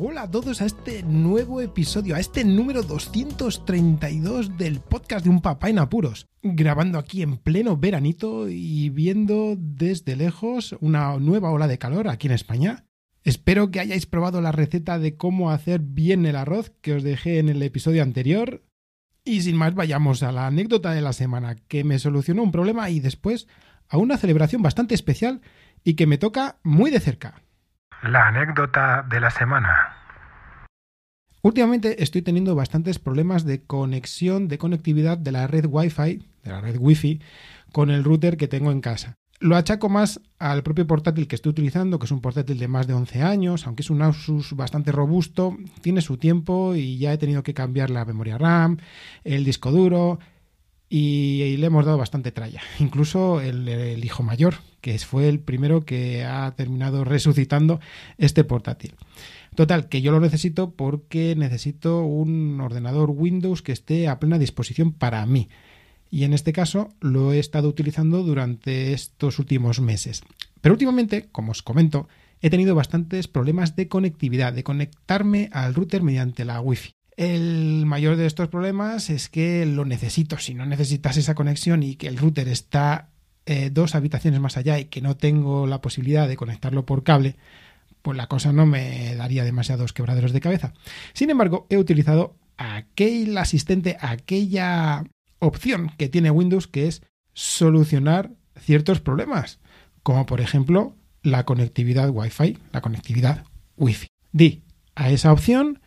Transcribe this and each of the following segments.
Hola a todos a este nuevo episodio, a este número 232 del podcast de Un Papá en Apuros. Grabando aquí en pleno veranito y viendo desde lejos una nueva ola de calor aquí en España. Espero que hayáis probado la receta de cómo hacer bien el arroz que os dejé en el episodio anterior. Y sin más, vayamos a la anécdota de la semana que me solucionó un problema y después a una celebración bastante especial y que me toca muy de cerca. La anécdota de la semana. Últimamente estoy teniendo bastantes problemas de conexión, de conectividad de la red Wi-Fi, de la red Wi-Fi, con el router que tengo en casa. Lo achaco más al propio portátil que estoy utilizando, que es un portátil de más de 11 años, aunque es un Asus bastante robusto, tiene su tiempo y ya he tenido que cambiar la memoria RAM, el disco duro y, le hemos dado bastante tralla. Incluso el, el hijo mayor, que fue el primero que ha terminado resucitando este portátil. Total, que yo lo necesito porque necesito un ordenador Windows que esté a plena disposición para mí. Y en este caso lo he estado utilizando durante estos últimos meses. Pero últimamente, como os comento, he tenido bastantes problemas de conectividad, de conectarme al router mediante la Wi-Fi. El mayor de estos problemas es que lo necesito. Si no necesitas esa conexión y que el router está eh, dos habitaciones más allá y que no tengo la posibilidad de conectarlo por cable, pues la cosa no me daría demasiados quebraderos de cabeza. Sin embargo, he utilizado aquel asistente, aquella opción que tiene Windows que es solucionar ciertos problemas, como por ejemplo la conectividad Wi-Fi, la conectividad Wi-Fi. Di a esa opción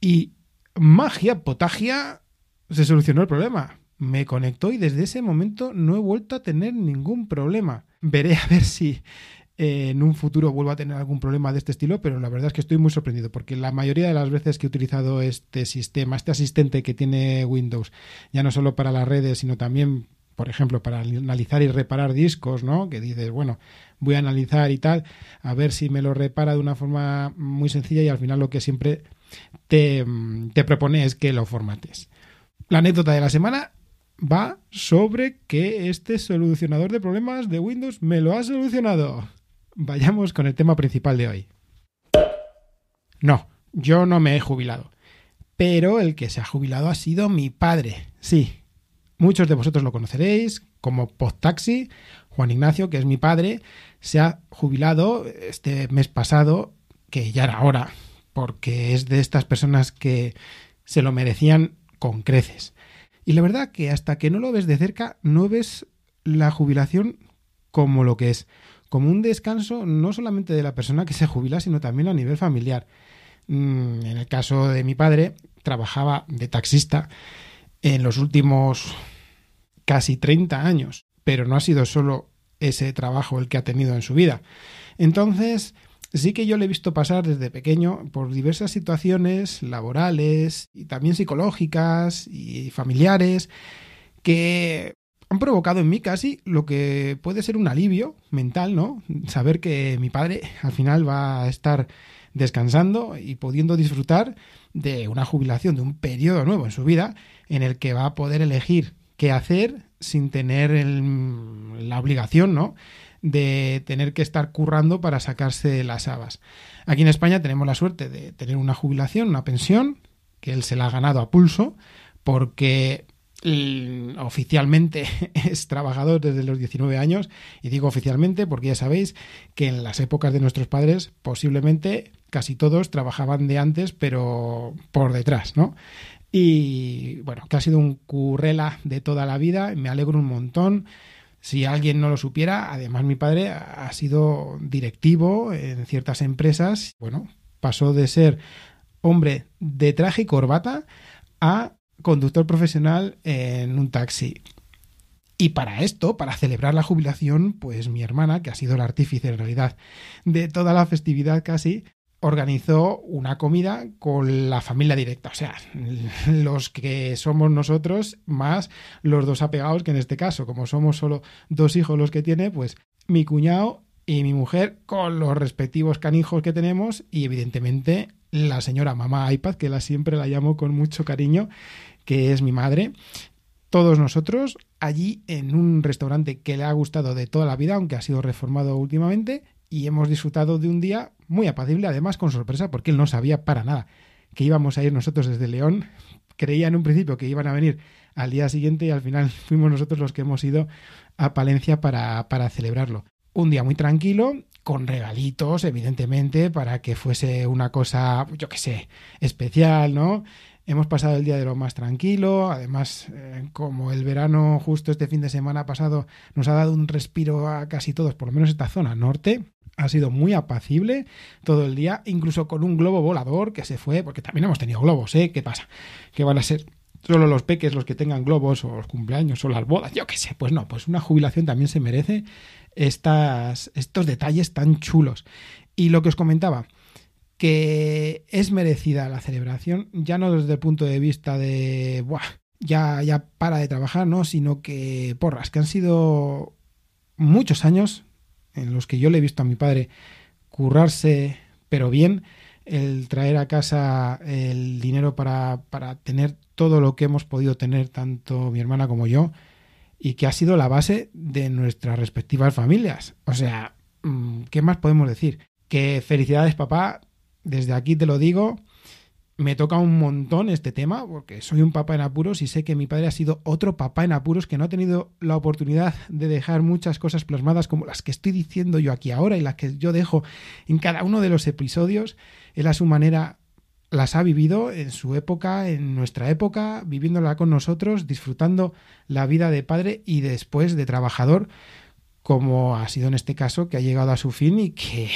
y magia, potagia, se solucionó el problema me conectó y desde ese momento no he vuelto a tener ningún problema. Veré a ver si eh, en un futuro vuelvo a tener algún problema de este estilo, pero la verdad es que estoy muy sorprendido porque la mayoría de las veces que he utilizado este sistema, este asistente que tiene Windows, ya no solo para las redes, sino también por ejemplo, para analizar y reparar discos, ¿no? Que dices, bueno, voy a analizar y tal, a ver si me lo repara de una forma muy sencilla y al final lo que siempre te, te que lo formates. La anécdota de la semana va sobre que este solucionador de problemas de Windows me lo ha solucionado. Vayamos con el tema principal de hoy. No, yo no me he jubilado. Pero el que se ha jubilado ha sido mi padre. Sí, muchos de vosotros lo conoceréis como Podtaxi. Juan Ignacio, que es mi padre, se ha jubilado este mes pasado, que ya era hora, porque es de estas personas que se lo merecían con creces. Y la verdad que hasta que no lo ves de cerca, no ves la jubilación como lo que es, como un descanso no solamente de la persona que se jubila, sino también a nivel familiar. Mm, en el caso de mi padre, trabajaba de taxista en los últimos casi 30 años, pero no ha sido solo ese trabajo el que ha tenido en su vida. Entonces, sí que yo le he visto pasar desde pequeño por diversas situaciones laborales y también psicológicas y familiares que han provocado en mí casi lo que puede ser un alivio mental, ¿no? Saber que mi padre al final va a estar descansando y pudiendo disfrutar de una jubilación, de un periodo nuevo en su vida en el que va a poder elegir qué hacer sin tener la obligación, ¿no? De tener que estar currando para sacarse las habas. Aquí en España tenemos la suerte de tener una jubilación, una pensión, que él se la ha ganado a pulso, porque mm, oficialmente es trabajador desde los 19 años y digo oficialmente porque ya sabéis que en las épocas de nuestros padres posiblemente casi todos trabajaban de antes pero por detrás, ¿no? Y bueno, que ha sido un currela de toda la vida, me alegro un montón si alguien no lo supiera, además mi padre ha sido directivo en ciertas empresas. Bueno, pasó de ser hombre de traje y corbata a conductor profesional en un taxi. Y para esto, para celebrar la jubilación, pues mi hermana, que ha sido la artífice en realidad de toda la festividad casi, organizó una comida con la familia directa, o sea, los que somos nosotros más los dos apegados, que en este caso, como somos solo dos hijos los que tiene, pues mi cuñado y mi mujer con los respectivos canijos que tenemos y evidentemente la señora mamá iPad, que la siempre la llamo con mucho cariño, que es mi madre. Todos nosotros allí en un restaurante que le ha gustado de toda la vida, aunque ha sido reformado últimamente, y hemos disfrutado de un día muy apacible, además con sorpresa, porque él no sabía para nada que íbamos a ir nosotros desde León. Creía en un principio que iban a venir al día siguiente y al final fuimos nosotros los que hemos ido a Palencia para, para celebrarlo. Un día muy tranquilo, con regalitos, evidentemente, para que fuese una cosa, yo qué sé, especial, ¿no? Hemos pasado el día de lo más tranquilo, además, eh, como el verano justo este fin de semana pasado nos ha dado un respiro a casi todos, por lo menos esta zona norte, ha sido muy apacible todo el día, incluso con un globo volador que se fue, porque también hemos tenido globos, ¿eh? ¿Qué pasa? Que van a ser solo los peques los que tengan globos o los cumpleaños o las bodas, yo qué sé, pues no, pues una jubilación también se merece estas, estos detalles tan chulos. Y lo que os comentaba, que es merecida la celebración, ya no desde el punto de vista de, Buah, ya, ya para de trabajar, ¿no? Sino que, porras, que han sido muchos años en los que yo le he visto a mi padre currarse, pero bien, el traer a casa el dinero para, para tener todo lo que hemos podido tener, tanto mi hermana como yo, y que ha sido la base de nuestras respectivas familias. O sea, mm, ¿qué más podemos decir? Que felicidades papá, desde aquí te lo digo, me toca un montón este tema, porque soy un papá en apuros y sé que mi padre ha sido otro papá en apuros que no ha tenido la oportunidad de dejar muchas cosas plasmadas como las que estoy diciendo yo aquí ahora y las que yo dejo en cada uno de los episodios. Él a su manera las ha vivido en su época, en nuestra época, viviéndola con nosotros, disfrutando la vida de padre y después de trabajador, como ha sido en este caso, que ha llegado a su fin y que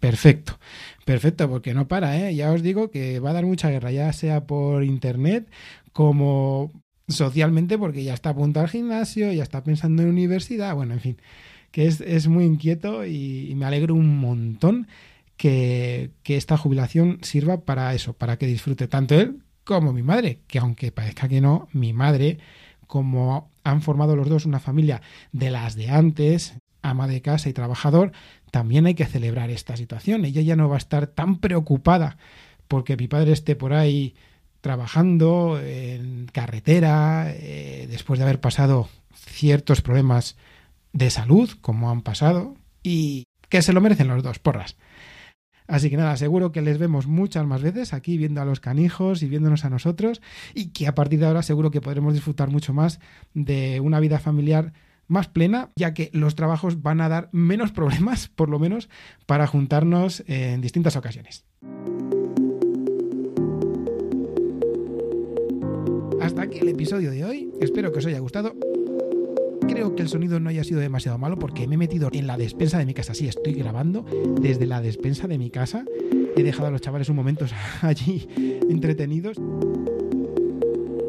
Perfecto, perfecto, porque no para, ¿eh? Ya os digo que va a dar mucha guerra, ya sea por internet como socialmente, porque ya está a punto al gimnasio, ya está pensando en universidad, bueno, en fin, que es, muy inquieto y, me alegro un montón que, que esta jubilación sirva para eso, para que disfrute tanto él como mi madre, que aunque parezca que no, mi madre, como han formado los dos una familia de las de antes, ama de casa y trabajador, también hay que celebrar esta situación. Ella ya no va a estar tan preocupada porque mi padre esté por ahí trabajando en carretera, eh, después de haber pasado ciertos problemas de salud, como han pasado, y que se lo merecen los dos, porras. Así que nada, seguro que les vemos muchas más veces aquí viendo a los canijos y viéndonos a nosotros y que a partir de ahora seguro que podremos disfrutar mucho más de una vida familiar más plena, ya que los trabajos van a dar menos problemas, por lo menos, para juntarnos en distintas ocasiones. Hasta aquí el episodio de hoy. Espero que os haya gustado. Creo que el sonido no haya sido demasiado malo porque me he metido en la despensa de mi casa. Sí, estoy grabando desde la despensa de mi casa. He dejado a los chavales un momento allí entretenidos.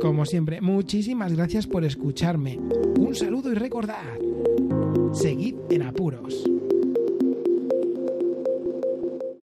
Como siempre, muchísimas gracias por escucharme. Un saludo y recordad, seguid en apuros.